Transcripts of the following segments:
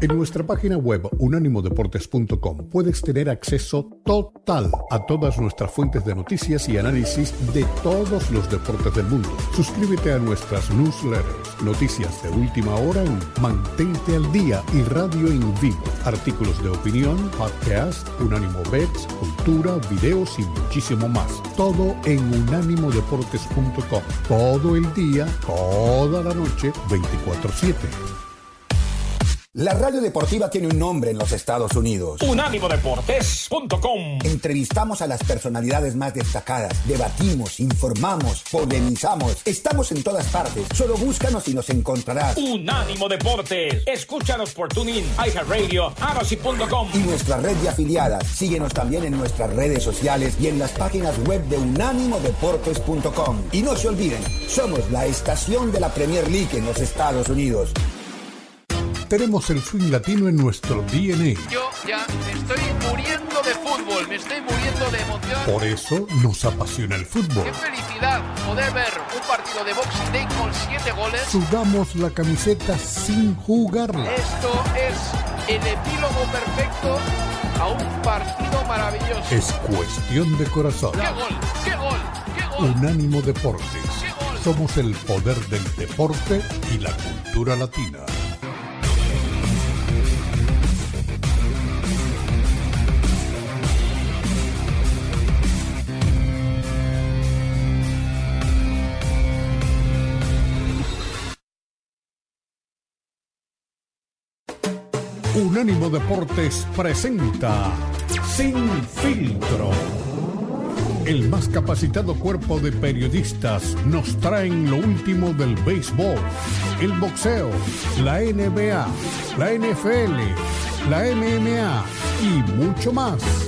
En nuestra página web unánimodeportes.com puedes tener acceso total a todas nuestras fuentes de noticias y análisis de todos los deportes del mundo. Suscríbete a nuestras newsletters, noticias de última hora en Mantente al Día y Radio en Vivo, artículos de opinión, podcast, Unánimo Bets, cultura, videos y muchísimo más. Todo en unánimodeportes.com. Todo el día, toda la noche, 24/7. La radio deportiva tiene un nombre en los Estados Unidos. Unánimodeportes.com. Entrevistamos a las personalidades más destacadas, debatimos, informamos, polemizamos. Estamos en todas partes. Solo búscanos y nos encontrarás. Unánimo Deportes. Escúchanos por TuneIn, iHeartRadio, Amazon.com. Y nuestra red de afiliadas. Síguenos también en nuestras redes sociales y en las páginas web de unánimodeportes.com. Y no se olviden, somos la estación de la Premier League en los Estados Unidos. Tenemos el swing latino en nuestro DNA. Yo ya me estoy muriendo de fútbol, me estoy muriendo de emoción. Por eso nos apasiona el fútbol. Qué felicidad poder ver un partido de Boxing Day con siete goles. Sudamos la camiseta sin jugarla. Esto es el epílogo perfecto a un partido maravilloso. Es cuestión de corazón. ¡Qué gol! ¡Qué gol! ¡Qué gol! Unánimo Deportes. Somos el poder del deporte y la cultura latina. Unánimo Deportes presenta Sin Filtro. El más capacitado cuerpo de periodistas nos traen lo último del béisbol, el boxeo, la NBA, la NFL, la MMA y mucho más.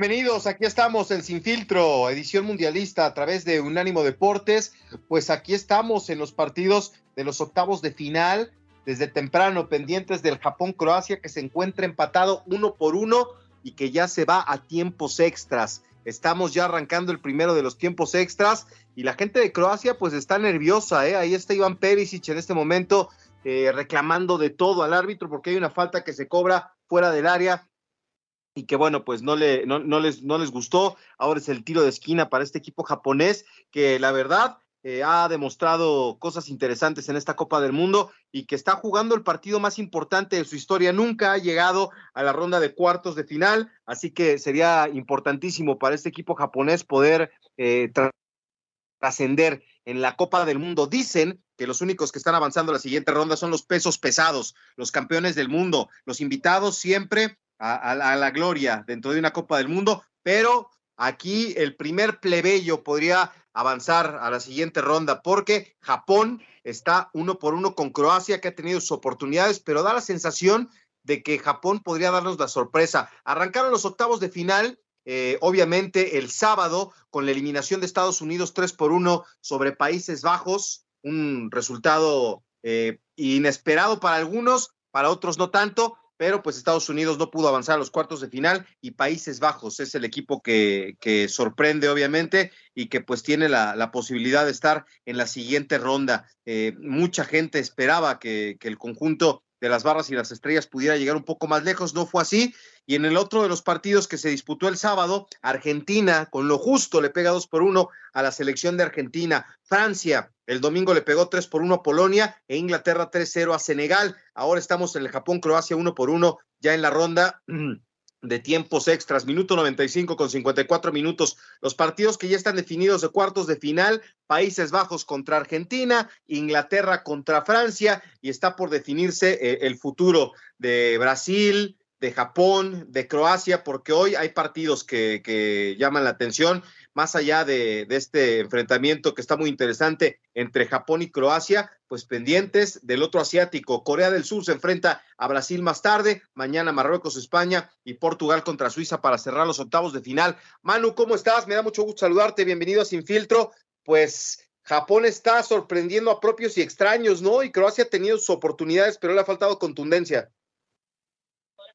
Bienvenidos, aquí estamos en Sin Filtro, edición mundialista a través de Unánimo Deportes. Pues aquí estamos en los partidos de los octavos de final, desde temprano, pendientes del Japón-Croacia, que se encuentra empatado uno por uno y que ya se va a tiempos extras. Estamos ya arrancando el primero de los tiempos extras y la gente de Croacia pues está nerviosa, ¿eh? Ahí está Iván Perisic en este momento eh, reclamando de todo al árbitro porque hay una falta que se cobra fuera del área y que bueno, pues no, le, no, no, les, no les gustó. Ahora es el tiro de esquina para este equipo japonés que la verdad eh, ha demostrado cosas interesantes en esta Copa del Mundo y que está jugando el partido más importante de su historia. Nunca ha llegado a la ronda de cuartos de final, así que sería importantísimo para este equipo japonés poder eh, trascender en la Copa del Mundo. Dicen que los únicos que están avanzando a la siguiente ronda son los pesos pesados, los campeones del mundo, los invitados siempre a, la gloria dentro de una Copa del Mundo, pero aquí el primer plebeyo podría avanzar a la siguiente ronda porque Japón está uno por uno con Croacia que ha tenido sus oportunidades, pero da la sensación de que Japón podría darnos la sorpresa. Arrancaron los octavos de final, eh, obviamente el sábado con la eliminación de Estados Unidos 3 por 1 sobre Países Bajos, un resultado eh, inesperado para algunos, para otros no tanto, pero pues Estados Unidos no pudo avanzar a los cuartos de final y Países Bajos es el equipo que, que sorprende obviamente y que pues tiene la, posibilidad de estar en la siguiente ronda. Eh, mucha gente esperaba que el conjunto de las barras y las estrellas pudiera llegar un poco más lejos, no fue así. Y en el otro de los partidos que se disputó el sábado, Argentina con lo justo le pega dos por uno a la selección de Argentina. Francia el domingo le pegó tres por uno a Polonia e Inglaterra 3-0 a Senegal. Ahora estamos en el Japón-Croacia uno por uno ya en la ronda de tiempos extras, minuto 95 con 54 minutos. Los partidos que ya están definidos de cuartos de final, Países Bajos contra Argentina, Inglaterra contra Francia, y está por definirse eh, el futuro de Brasil, de Japón, de Croacia, porque hoy hay partidos que, que llaman la atención más allá de, este enfrentamiento que está muy interesante entre Japón y Croacia, pues pendientes del otro asiático. Corea del Sur se enfrenta a Brasil más tarde, mañana Marruecos, España y Portugal contra Suiza para cerrar los octavos de final. Manu, ¿cómo estás? Me da mucho gusto saludarte, bienvenido a Sin Filtro. Pues Japón está sorprendiendo a propios y extraños, ¿no? Y Croacia ha tenido sus oportunidades, pero le ha faltado contundencia.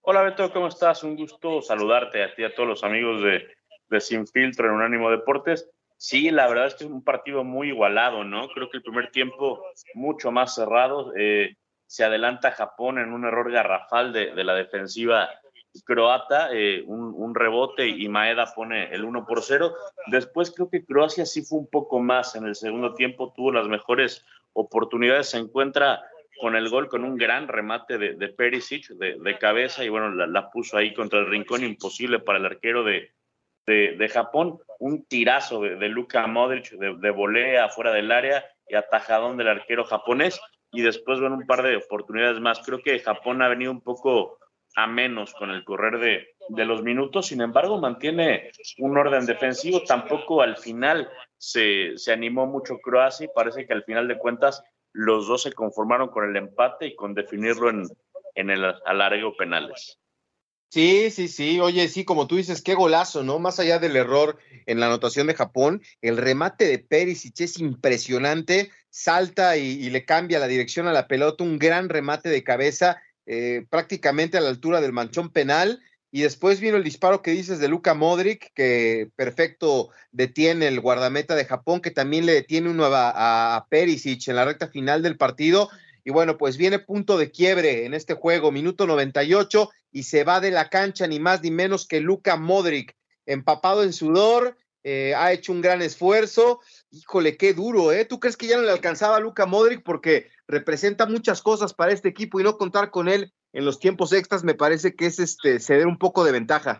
Hola Beto, ¿cómo estás? Un gusto saludarte a ti y a todos los amigos de de Sin Filtro en Unánimo Deportes. Sí, la verdad es que es un partido muy igualado, ¿no? Creo que el primer tiempo mucho más cerrado. Eh, se adelanta Japón en un error garrafal de, la defensiva croata, eh, un, rebote y Maeda pone el 1 por 0. Después creo que Croacia sí fue un poco más en el segundo tiempo, tuvo las mejores oportunidades, se encuentra con el gol con un gran remate de, Perisic de, cabeza y bueno, la, puso ahí contra el rincón, imposible para el arquero de, de, Japón, un tirazo de, Luka Modric de, volea afuera del área y atajadón del arquero japonés. Y después ven un par de oportunidades más. Creo que Japón ha venido un poco a menos con el correr de, de los minutos, sin embargo mantiene un orden defensivo, tampoco al final se, se animó mucho Croacia y parece que al final de cuentas los dos se conformaron con el empate y con definirlo en, en el alargo penales. Sí, sí, sí. Oye, sí, como tú dices, qué golazo, ¿no? Más allá del error en la anotación de Japón, el remate de Perisic es impresionante. Salta y, le cambia la dirección a la pelota, un gran remate de cabeza, eh, prácticamente a la altura del manchón penal. Y después vino el disparo que dices de Luka Modric, que perfecto detiene el guardameta de Japón, que también le detiene uno a, a Perisic en la recta final del partido. Y bueno, pues viene punto de quiebre en este juego, minuto 98, y se va de la cancha ni más ni menos que Luka Modric, empapado en sudor, eh, ha hecho un gran esfuerzo. Híjole, qué duro, ¿eh? ¿Tú crees que ya no le alcanzaba a Luka Modric? Porque representa muchas cosas para este equipo y no contar con él en los tiempos extras me parece que es este ceder un poco de ventaja.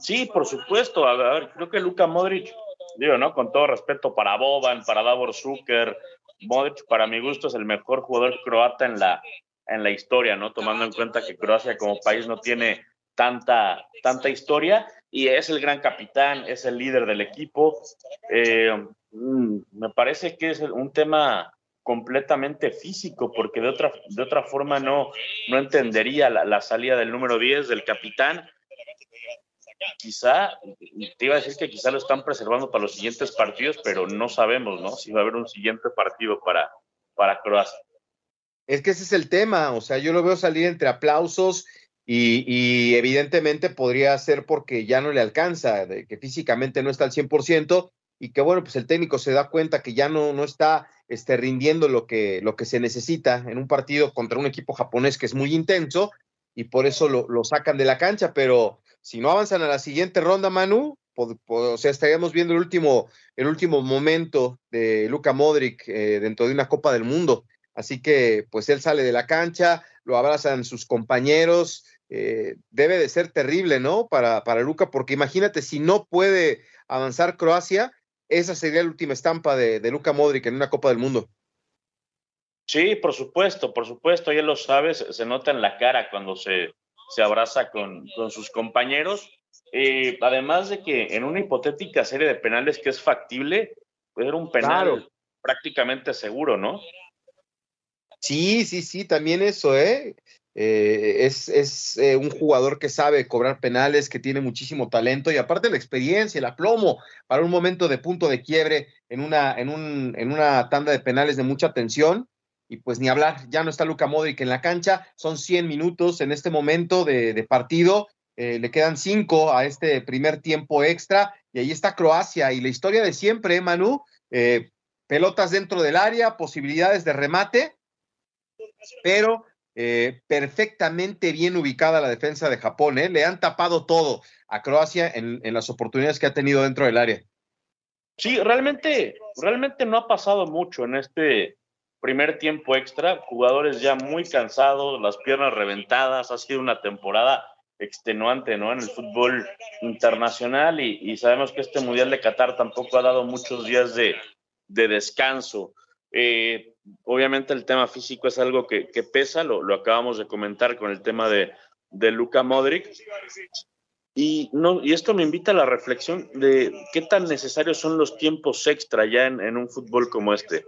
Sí, por supuesto. A ver, creo que Luka Modric, digo, ¿no? Con todo respeto para Boban, para Davor Zucker, Modric, para mi gusto, es el mejor jugador croata en la, en la historia, ¿no? Tomando en cuenta que Croacia como país no tiene tanta, tanta historia y es el gran capitán, es el líder del equipo. Eh, mm, me parece que es un tema completamente físico, porque de otra, de otra forma no, no entendería la, salida del número 10 del capitán quizá, te iba a decir que quizá lo están preservando para los siguientes partidos, pero no sabemos, ¿no? Si va a haber un siguiente partido para, para Croacia. Es que ese es el tema, o sea, yo lo veo salir entre aplausos y, evidentemente podría ser porque ya no le alcanza, que físicamente no está al 100% y que bueno, pues el técnico se da cuenta que ya no, no está este, rindiendo lo que, lo que se necesita en un partido contra un equipo japonés que es muy intenso y por eso lo, lo sacan de la cancha, pero si no avanzan a la siguiente ronda, Manu, o sea, estaríamos viendo el último, el último momento de Luka Modric eh, dentro de una Copa del Mundo. Así que, pues él sale de la cancha, lo abrazan sus compañeros. Eh, debe de ser terrible, ¿no? Para, para Luca, porque imagínate, si no puede avanzar Croacia, esa sería la última estampa de, de Luka Modric en una Copa del Mundo. Sí, por supuesto, por supuesto, ya lo sabes, se nota en la cara cuando se, se abraza con, sus compañeros. Eh, además de que en una hipotética serie de penales que es factible, puede ser un penal prácticamente seguro, ¿no? Sí, sí, sí, también eso, ¿eh? Eh es, es eh, un jugador que sabe cobrar penales, que tiene muchísimo talento y aparte la experiencia, el aplomo para un momento de punto de quiebre en una, en un, en una tanda de penales de mucha tensión. Y pues ni hablar, ya no está Luca Modric en la cancha, son 100 minutos en este momento de, partido, eh, le quedan cinco a este primer tiempo extra y ahí está Croacia y la historia de siempre, ¿eh, Manu, pelotas dentro del área, posibilidades de remate, pero perfectamente bien ubicada la defensa de Japón, le han tapado todo a Croacia en, en las oportunidades que ha tenido dentro del área. Sí, realmente, realmente no ha pasado mucho en este primer tiempo extra, jugadores ya muy cansados, las piernas reventadas, ha sido una temporada extenuante, ¿no? En el fútbol internacional y, sabemos que este Mundial de Qatar tampoco ha dado muchos días de, descanso. Eh, obviamente el tema físico es algo que, pesa, lo, acabamos de comentar con el tema de, de Luka Modric. Y, no, y esto me invita a la reflexión de qué tan necesarios son los tiempos extra ya en, un fútbol como este.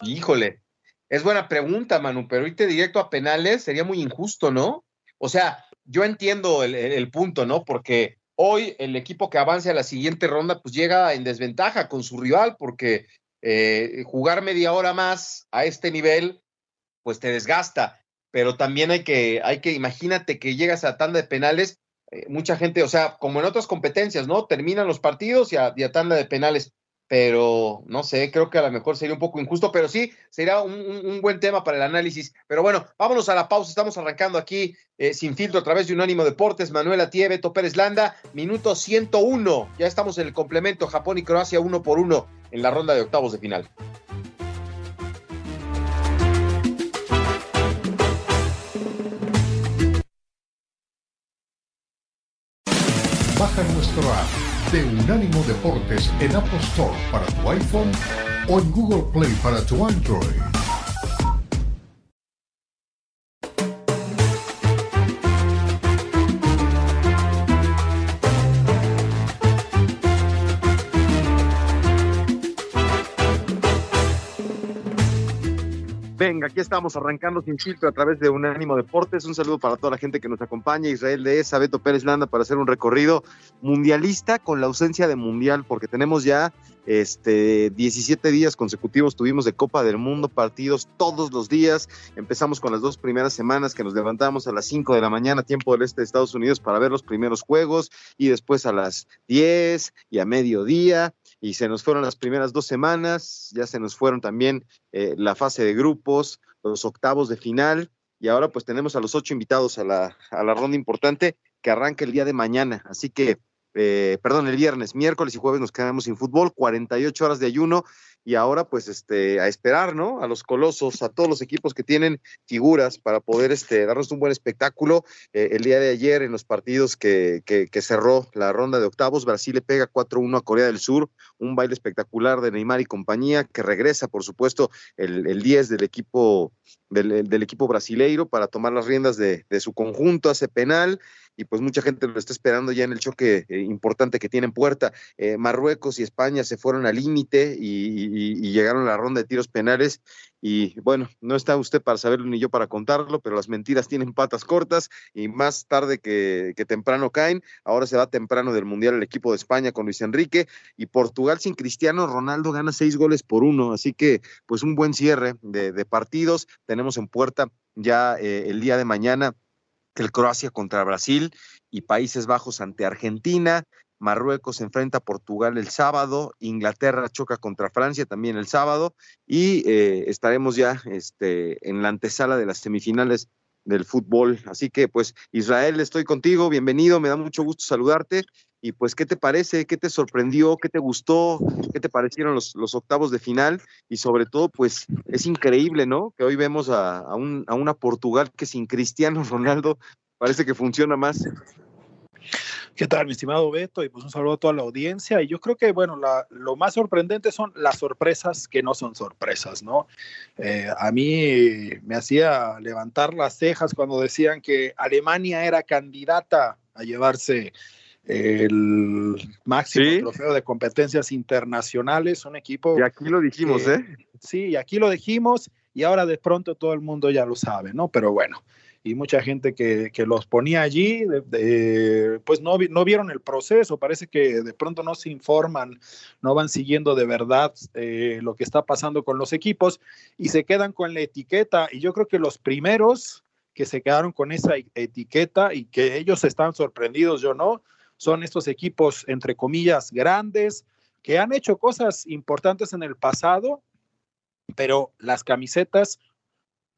Híjole, es buena pregunta, Manu, pero irte directo a penales sería muy injusto, ¿no? O sea, yo entiendo el, punto, ¿no? Porque hoy el equipo que avance a la siguiente ronda, pues llega en desventaja con su rival, porque eh, jugar media hora más a este nivel, pues te desgasta pero también hay que, hay que, imagínate que llegas a tanda de penales, eh, mucha gente, o sea, como en otras competencias, ¿no? Terminan los partidos y a, tanda de penales, pero no sé, creo que a lo mejor sería un poco injusto, pero sí, sería un, buen tema para el análisis. Pero bueno, vámonos a la pausa, estamos arrancando aquí eh, sin filtro a través de Unánimo Deportes, Manuela Tie, Beto Pérez Landa, minuto 101, ya estamos en el complemento, Japón y Croacia uno por uno en la ronda de octavos de final. Baja nuestro app de Unánimo Deportes en Apple Store para tu iPhone o en Google Play para tu Android. Venga, aquí estamos arrancando sin filtro a través de Unánimo Deportes. Un saludo para toda la gente que nos acompaña, Israel de ESA, Beto Pérez Landa, para hacer un recorrido mundialista con la ausencia de mundial, porque tenemos ya este, 17 días consecutivos tuvimos de Copa del Mundo, partidos todos los días. Empezamos con las dos primeras semanas que nos levantamos a las 5 de la mañana, tiempo del este de Estados Unidos, para ver los primeros juegos, y después a las 10 y a mediodía y se nos fueron las primeras dos semanas, ya se nos fueron también eh, la fase de grupos, los octavos de final, y ahora pues tenemos a los ocho invitados a la, a la ronda importante que arranca el día de mañana. Así que, eh, perdón, el viernes, miércoles y jueves nos quedamos sin fútbol, 48 horas de ayuno y ahora pues este a esperar, ¿no? A los colosos, a todos los equipos que tienen figuras para poder este darnos un buen espectáculo. Eh, el día de ayer en los partidos que, que, cerró la ronda de octavos, Brasil le pega 4-1 a Corea del Sur, un baile espectacular de Neymar y compañía, que regresa, por supuesto, el, el 10 del equipo del, del, equipo brasileiro para tomar las riendas de, de su conjunto, hace penal y pues mucha gente lo está esperando ya en el choque eh, importante que tiene en puerta. Eh, Marruecos y España se fueron al límite y, llegaron a la ronda de tiros penales y bueno, no está usted para saberlo ni yo para contarlo, pero las mentiras tienen patas cortas y más tarde que, temprano caen. Ahora se va temprano del Mundial el equipo de España con Luis Enrique y Portugal sin Cristiano Ronaldo gana seis goles por uno, así que pues un buen cierre de, partidos. Tenemos en puerta ya eh, el día de mañana el Croacia contra Brasil y Países Bajos ante Argentina. Marruecos enfrenta a Portugal el sábado, Inglaterra choca contra Francia también el sábado y eh, estaremos ya este, en la antesala de las semifinales del fútbol. Así que pues Israel, estoy contigo, bienvenido, me da mucho gusto saludarte y pues ¿qué te parece? ¿Qué te sorprendió? ¿Qué te gustó? ¿Qué te parecieron los, los octavos de final? Y sobre todo pues es increíble, ¿no? Que hoy vemos a, a, un, a una Portugal que sin Cristiano Ronaldo parece que funciona más. ¿Qué tal, mi estimado Beto? Y pues un saludo a toda la audiencia. Y yo creo que, bueno, lo más sorprendente son las sorpresas que no son sorpresas, ¿no? Eh, a mí me hacía levantar las cejas cuando decían que Alemania era candidata a llevarse el máximo trofeo de competencias internacionales, un equipo... Y aquí lo dijimos, ¿eh? Sí, y aquí lo dijimos y ahora de pronto todo el mundo ya lo sabe, ¿no? Pero bueno, y mucha gente que, que los ponía allí, pues no, no vieron el proceso, parece que de pronto no se informan, no van siguiendo de verdad eh, lo que está pasando con los equipos y se quedan con la etiqueta. Y yo creo que los primeros que se quedaron con esa e, etiqueta y que ellos están sorprendidos, yo no, son estos equipos, entre comillas, grandes, que han hecho cosas importantes en el pasado, pero las camisetas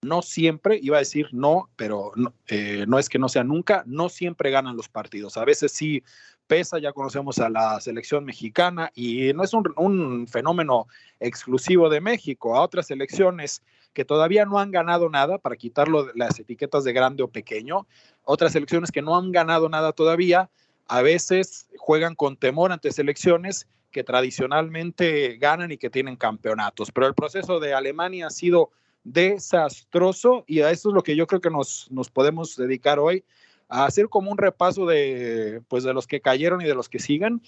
no siempre, iba a decir no, pero eh, no, es que no sea nunca, no siempre ganan los partidos. A veces sí pesa, ya conocemos a la selección mexicana y no es un, fenómeno exclusivo de México, a otras selecciones que todavía no han ganado nada, para quitarlo las etiquetas de grande o pequeño, otras selecciones que no han ganado nada todavía, a veces juegan con temor ante selecciones que tradicionalmente ganan y que tienen campeonatos. Pero el proceso de Alemania ha sido desastroso y a eso es lo que yo creo que nos, nos podemos dedicar hoy, a hacer como un repaso de, pues, de los que cayeron y de los que siguen.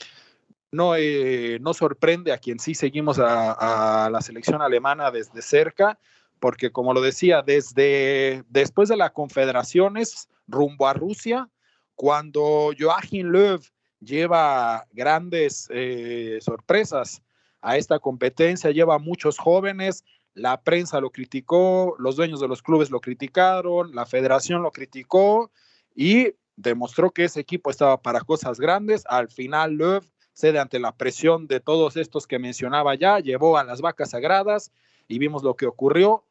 No, eh, no sorprende a quien sí seguimos a, a la selección alemana desde cerca, porque como lo decía, desde después de las confederaciones rumbo a Rusia, cuando Joachim Löw lleva grandes eh, sorpresas a esta competencia, lleva muchos jóvenes, la prensa lo criticó, los dueños de los clubes lo criticaron, la federación lo criticó y demostró que ese equipo estaba para cosas grandes. Al final, Löw cede ante la presión de todos estos que mencionaba ya, llevó a las vacas sagradas y vimos lo que ocurrió.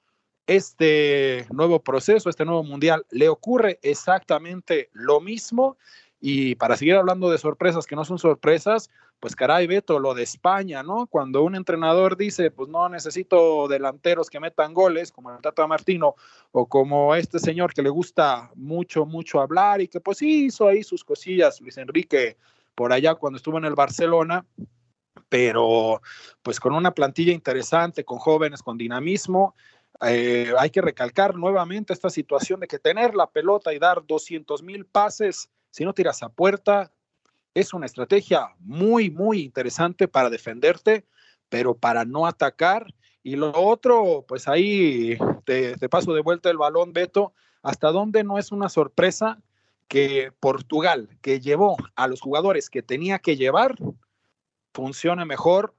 Este nuevo proceso, este nuevo mundial, le ocurre exactamente lo mismo. Y para seguir hablando de sorpresas que no son sorpresas, pues caray, Beto, lo de España, ¿no? Cuando un entrenador dice, pues no necesito delanteros que metan goles, como el Tata Martino, o como este señor que le gusta mucho, mucho hablar y que pues hizo ahí sus cosillas, Luis Enrique, por allá cuando estuvo en el Barcelona, pero pues con una plantilla interesante, con jóvenes, con dinamismo. Eh, hay que recalcar nuevamente esta situación de que tener la pelota y dar 200 mil pases, si no tiras a puerta, es una estrategia muy, muy interesante para defenderte, pero para no atacar. Y lo otro, pues ahí te, paso de vuelta el balón, Beto, hasta dónde no es una sorpresa que Portugal, que llevó a los jugadores que tenía que llevar, funcione mejor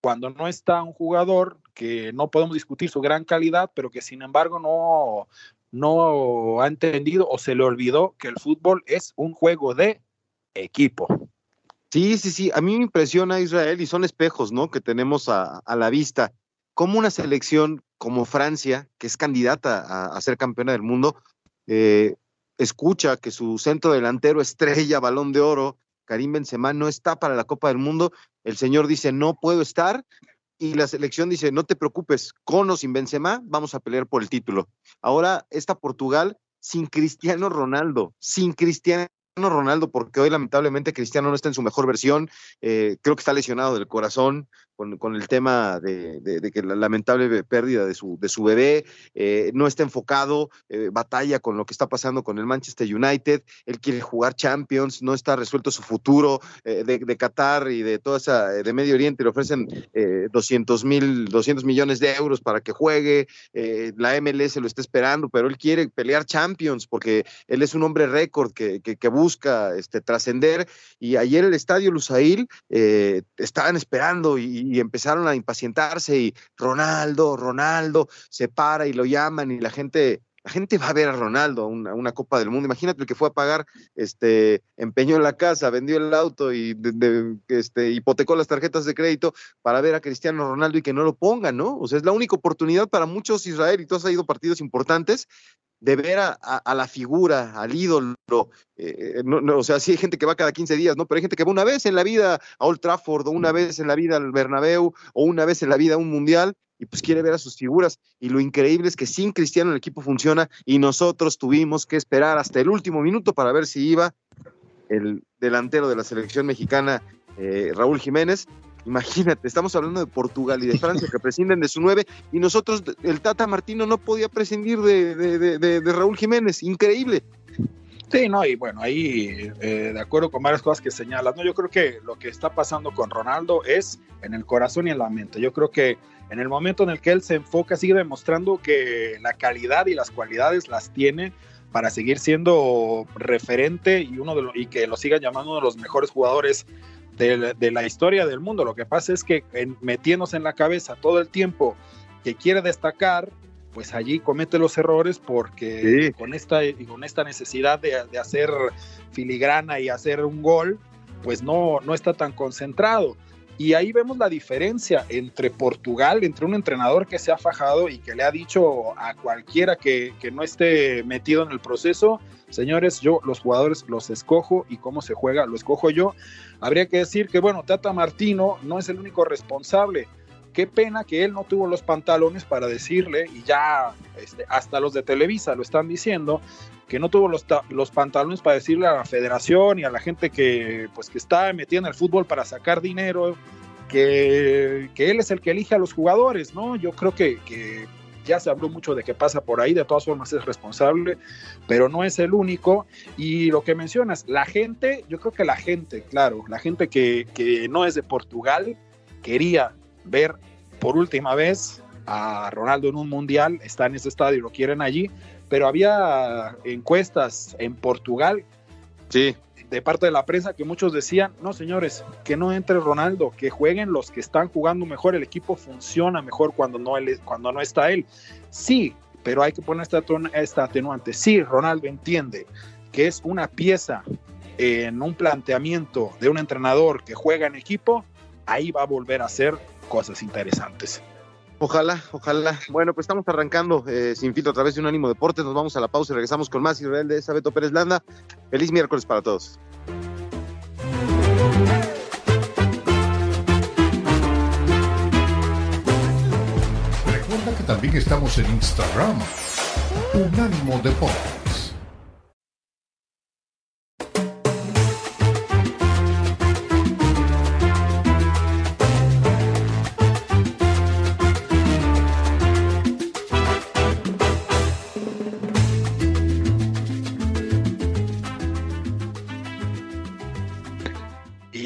cuando no está un jugador que no podemos discutir su gran calidad, pero que sin embargo no, no ha entendido o se le olvidó que el fútbol es un juego de equipo. Sí, sí, sí. A mí me impresiona Israel y son espejos, ¿no? Que tenemos a, a la vista. Como una selección como Francia, que es candidata a, a ser campeona del mundo, eh, escucha que su centro delantero estrella, balón de oro, Karim Benzema, no está para la Copa del Mundo. El señor dice, no puedo estar. Y la selección dice, no te preocupes, con o sin Benzema, vamos a pelear por el título. Ahora, esta Portugal sin Cristiano Ronaldo, sin Cristiano Ronaldo, porque hoy lamentablemente Cristiano no está en su mejor versión, eh, creo que está lesionado del corazón con, el tema de, que la lamentable pérdida de su, bebé, eh, no está enfocado, eh, batalla con lo que está pasando con el Manchester United, él quiere jugar Champions, no está resuelto su futuro de, Qatar y de toda esa, de Medio Oriente, le ofrecen 200 mil, 200 millones de euros para que juegue, la MLS lo está esperando, pero él quiere pelear Champions porque él es un hombre récord que, que busca este, trascender. Y ayer el estadio Lusail estaban esperando y, y empezaron a impacientarse y Ronaldo, Ronaldo, se para y lo llaman y la gente, la gente va a ver a Ronaldo una, una Copa del Mundo. Imagínate el que fue a pagar, este, empeñó la casa, vendió el auto y este, hipotecó las tarjetas de crédito para ver a Cristiano Ronaldo y que no lo pongan, ¿no? O sea, es la única oportunidad para muchos Israel y todos ha ido partidos importantes de ver a, a, a, la figura, al ídolo. Eh, no, o sea, sí hay gente que va cada 15 días, ¿no? Pero hay gente que va una vez en la vida a Old Trafford, o una vez en la vida al Bernabéu, o una vez en la vida a un mundial, y pues quiere ver a sus figuras. Y lo increíble es que sin Cristiano el equipo funciona, y nosotros tuvimos que esperar hasta el último minuto para ver si iba el delantero de la selección mexicana, eh, Raúl Jiménez, Imagínate, estamos hablando de Portugal y de Francia que prescinden de su nueve y nosotros, el Tata Martino no podía prescindir de, de, de, de Raúl Jiménez. Increíble. Sí, no, y bueno, ahí eh, de acuerdo con varias cosas que señalas, ¿no? Yo creo que lo que está pasando con Ronaldo es en el corazón y en la mente. Yo creo que en el momento en el que él se enfoca, sigue demostrando que la calidad y las cualidades las tiene para seguir siendo referente y uno de los, y que lo sigan llamando uno de los mejores jugadores de, de, la historia del mundo. Lo que pasa es que en, metiéndose en la cabeza todo el tiempo que quiere destacar, pues allí comete los errores porque sí. con, esta, con esta necesidad de, de, hacer filigrana y hacer un gol, pues no, no está tan concentrado. Y ahí vemos la diferencia entre Portugal, entre un entrenador que se ha fajado y que le ha dicho a cualquiera que, que no esté metido en el proceso, señores, yo los jugadores los escojo y cómo se juega lo escojo yo. Habría que decir que, bueno, Tata Martino no es el único responsable qué pena que él no tuvo los pantalones para decirle, y ya este, hasta los de Televisa lo están diciendo, que no tuvo los, los, pantalones para decirle a la federación y a la gente que, pues, que está metida en el fútbol para sacar dinero, que, que él es el que elige a los jugadores, ¿no? Yo creo que, que ya se habló mucho de que pasa por ahí, de todas formas es responsable, pero no es el único. Y lo que mencionas, la gente, yo creo que la gente, claro, la gente que, que no es de Portugal, quería ver por última vez a Ronaldo en un mundial, está en ese estadio, lo quieren allí, pero había encuestas en Portugal sí. de parte de la prensa que muchos decían, no señores, que no entre Ronaldo, que jueguen los que están jugando mejor, el equipo funciona mejor cuando no, él, cuando no está él. Sí, pero hay que poner esta, esta atenuante. Sí, Ronaldo entiende que es una pieza en un planteamiento de un entrenador que juega en equipo, ahí va a volver a ser cosas interesantes. Ojalá, ojalá. Bueno, pues estamos arrancando eh, sin filtro a través de un ánimo deporte. Nos vamos a la pausa y regresamos con más Israel de Sabeto Pérez Landa. Feliz miércoles para todos. Recuerda que también estamos en Instagram. Unánimo Deporte.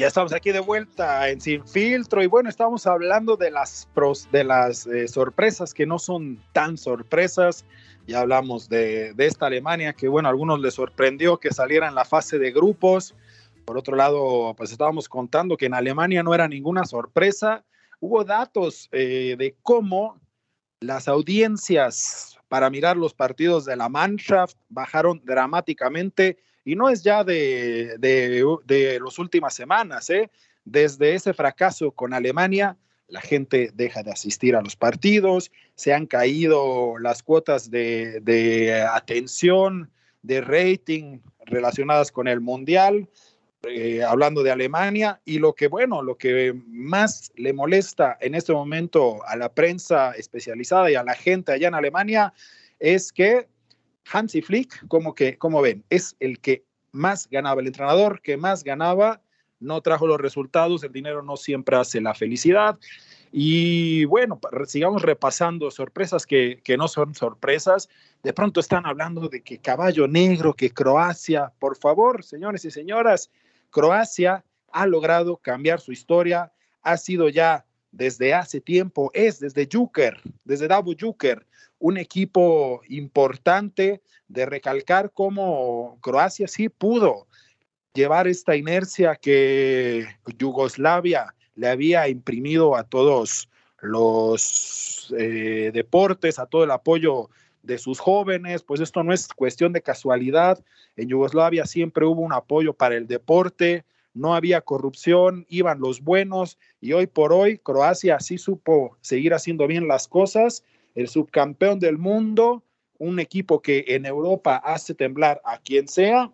Ya estamos aquí de vuelta en Sin Filtro y bueno, estamos hablando de las, de las eh, sorpresas que no son tan sorpresas. Ya hablamos de, de, esta Alemania que bueno, a algunos les sorprendió que saliera en la fase de grupos. Por otro lado, pues estábamos contando que en Alemania no era ninguna sorpresa. Hubo datos eh, de cómo las audiencias para mirar los partidos de la Mannschaft bajaron dramáticamente y no es ya de, de, las últimas semanas, ¿eh? Desde ese fracaso con Alemania, la gente deja de asistir a los partidos, se han caído las cuotas de, de atención, de rating relacionadas con el Mundial, eh, hablando de Alemania, y lo que, bueno, lo que más le molesta en este momento a la prensa especializada y a la gente allá en Alemania es que Hansi Flick, como que, como ven, es el que más ganaba, el entrenador que más ganaba, no trajo los resultados, el dinero no siempre hace la felicidad. Y bueno, sigamos repasando sorpresas que, que, no son sorpresas. De pronto están hablando de que caballo negro, que Croacia, por favor, señores y señoras, Croacia ha logrado cambiar su historia, ha sido ya desde hace tiempo, es desde Juker, desde Davo Juker, un equipo importante de recalcar cómo Croacia sí pudo llevar esta inercia que Yugoslavia le había imprimido a todos los eh, deportes, a todo el apoyo de sus jóvenes, pues esto no es cuestión de casualidad. En Yugoslavia siempre hubo un apoyo para el deporte, no había corrupción, iban los buenos y hoy por hoy Croacia sí supo seguir haciendo bien las cosas el subcampeón del mundo, un equipo que en Europa hace temblar a quien sea,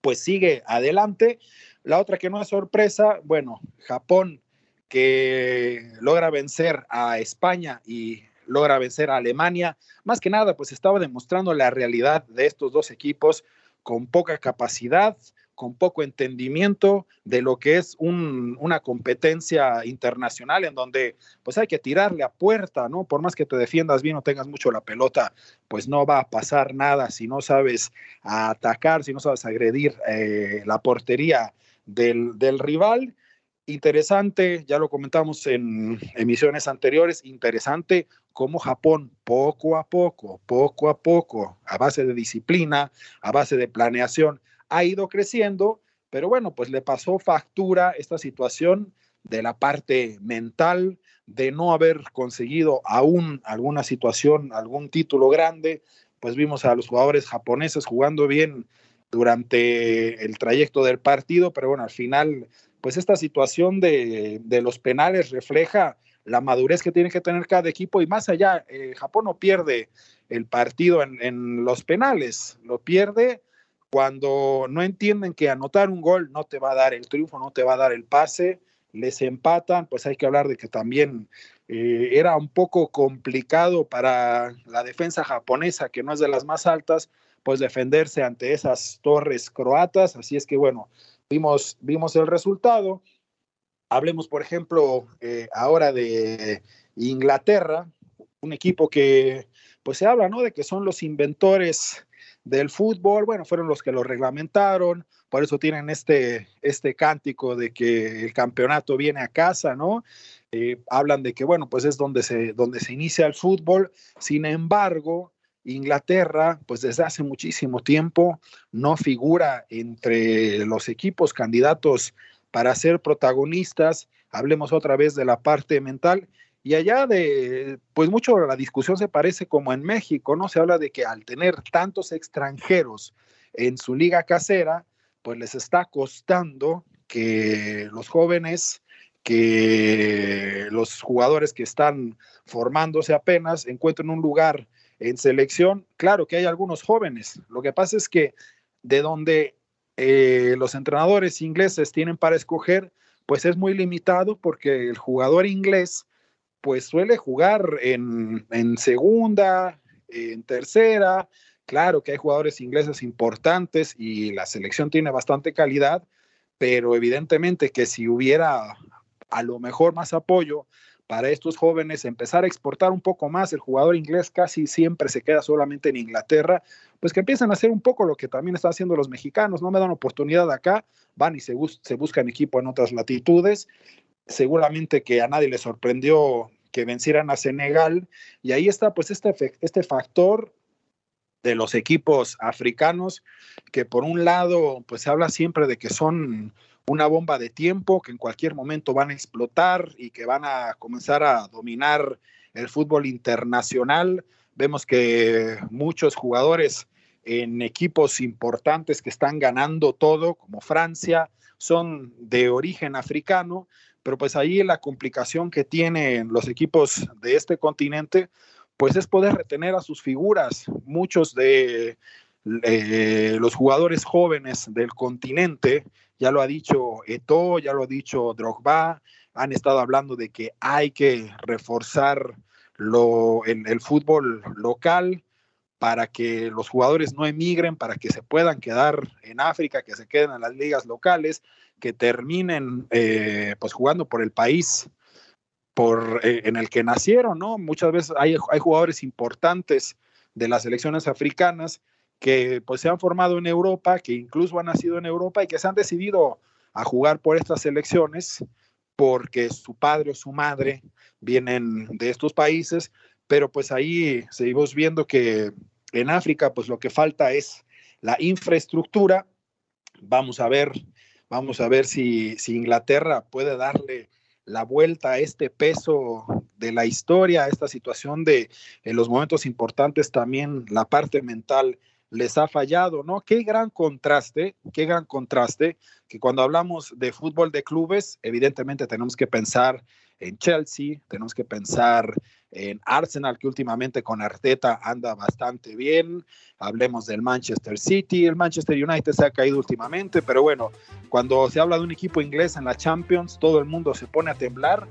pues sigue adelante. La otra que no es sorpresa, bueno, Japón que logra vencer a España y logra vencer a Alemania. Más que nada, pues estaba demostrando la realidad de estos dos equipos con poca capacidad, con poco entendimiento de lo que es una competencia internacional en donde pues hay que tirarle a puerta, ¿no? Por más que te defiendas bien o tengas mucho la pelota, pues no va a pasar nada si no sabes atacar, si no sabes agredir eh, la portería del, del rival. Interesante, ya lo comentamos en emisiones anteriores, interesante cómo Japón poco a poco, poco a poco, a base de disciplina, a base de planeación, ha ido creciendo, pero bueno, pues le pasó factura esta situación de la parte mental, de no haber conseguido aún alguna situación, algún título grande, pues vimos a los jugadores japoneses jugando bien durante el trayecto del partido, pero bueno, al final, pues esta situación de, los penales refleja la madurez que tiene que tener cada equipo y más allá, eh, Japón no pierde el partido en, en, los penales, lo pierde cuando no entienden que anotar un gol no te va a dar el triunfo, no te va a dar el pase, les empatan, pues hay que hablar de que también eh, era un poco complicado para la defensa japonesa, que no es de las más altas, pues defenderse ante esas torres croatas. Así es que bueno, vimos, vimos el resultado. Hablemos, por ejemplo, eh, ahora de Inglaterra, un equipo que, pues se habla, ¿no? De que son los inventores del fútbol, bueno, fueron los que lo reglamentaron, por eso tienen este, este cántico de que el campeonato viene a casa, ¿no? Eh, hablan de que, bueno, pues es donde se, donde se inicia el fútbol, sin embargo, Inglaterra, pues desde hace muchísimo tiempo no figura entre los equipos candidatos para ser protagonistas. Hablemos otra vez de la parte mental. Y allá de, pues mucho la discusión se parece como en México, ¿no? Se habla de que al tener tantos extranjeros en su liga casera, pues les está costando que los jóvenes, que los jugadores que están formándose apenas encuentren un lugar en selección. Claro que hay algunos jóvenes. Lo que pasa es que de donde eh, los entrenadores ingleses tienen para escoger, pues es muy limitado porque el jugador inglés pues suele jugar en, en segunda, en tercera. Claro que hay jugadores ingleses importantes y la selección tiene bastante calidad, pero evidentemente que si hubiera a lo mejor más apoyo para estos jóvenes, empezar a exportar un poco más, el jugador inglés casi siempre se queda solamente en Inglaterra, pues que empiezan a hacer un poco lo que también están haciendo los mexicanos, no me dan oportunidad acá, van y se, se buscan equipo en otras latitudes, seguramente que a nadie le sorprendió que vencieran a Senegal, y ahí está pues este, este factor de los equipos africanos, que por un lado, pues se habla siempre de que son una bomba de tiempo que en cualquier momento van a explotar y que van a comenzar a dominar el fútbol internacional. Vemos que muchos jugadores en equipos importantes que están ganando todo, como Francia, son de origen africano, pero pues ahí la complicación que tienen los equipos de este continente, pues es poder retener a sus figuras. Muchos de eh, los jugadores jóvenes del continente ya lo ha dicho Eto, ya lo ha dicho Drogba, han estado hablando de que hay que reforzar lo, el, fútbol local para que los jugadores no emigren, para que se puedan quedar en África, que se queden en las ligas locales, que terminen eh, pues jugando por el país por, eh, en el que nacieron, ¿no? Muchas veces hay, hay jugadores importantes de las selecciones africanas que pues se han formado en Europa, que incluso han nacido en Europa y que se han decidido a jugar por estas selecciones porque su padre o su madre vienen de estos países, pero pues ahí seguimos viendo que en África pues lo que falta es la infraestructura. Vamos a ver, vamos a ver si, si Inglaterra puede darle la vuelta a este peso de la historia, a esta situación de en los momentos importantes también la parte mental les ha fallado, ¿no? Qué gran contraste, qué gran contraste, que cuando hablamos de fútbol de clubes, evidentemente tenemos que pensar en Chelsea, tenemos que pensar en Arsenal, que últimamente con Arteta anda bastante bien, hablemos del Manchester City, el Manchester United se ha caído últimamente, pero bueno, cuando se habla de un equipo inglés en la Champions, todo el mundo se pone a temblar,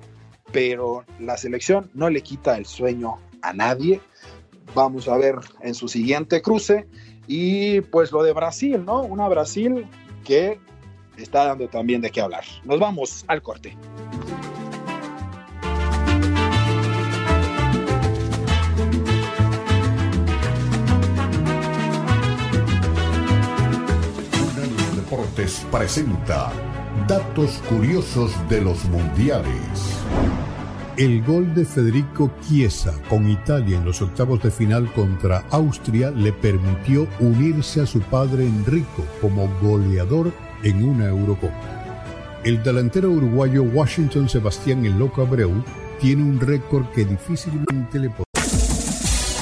pero la selección no le quita el sueño a nadie. Vamos a ver en su siguiente cruce y pues lo de Brasil, ¿no? Una Brasil que está dando también de qué hablar. Nos vamos al corte. Presenta datos curiosos de los mundiales. El gol de Federico Chiesa con Italia en los octavos de final contra Austria le permitió unirse a su padre Enrico como goleador en una Eurocopa. El delantero uruguayo Washington Sebastián El Loco Abreu tiene un récord que difícilmente le.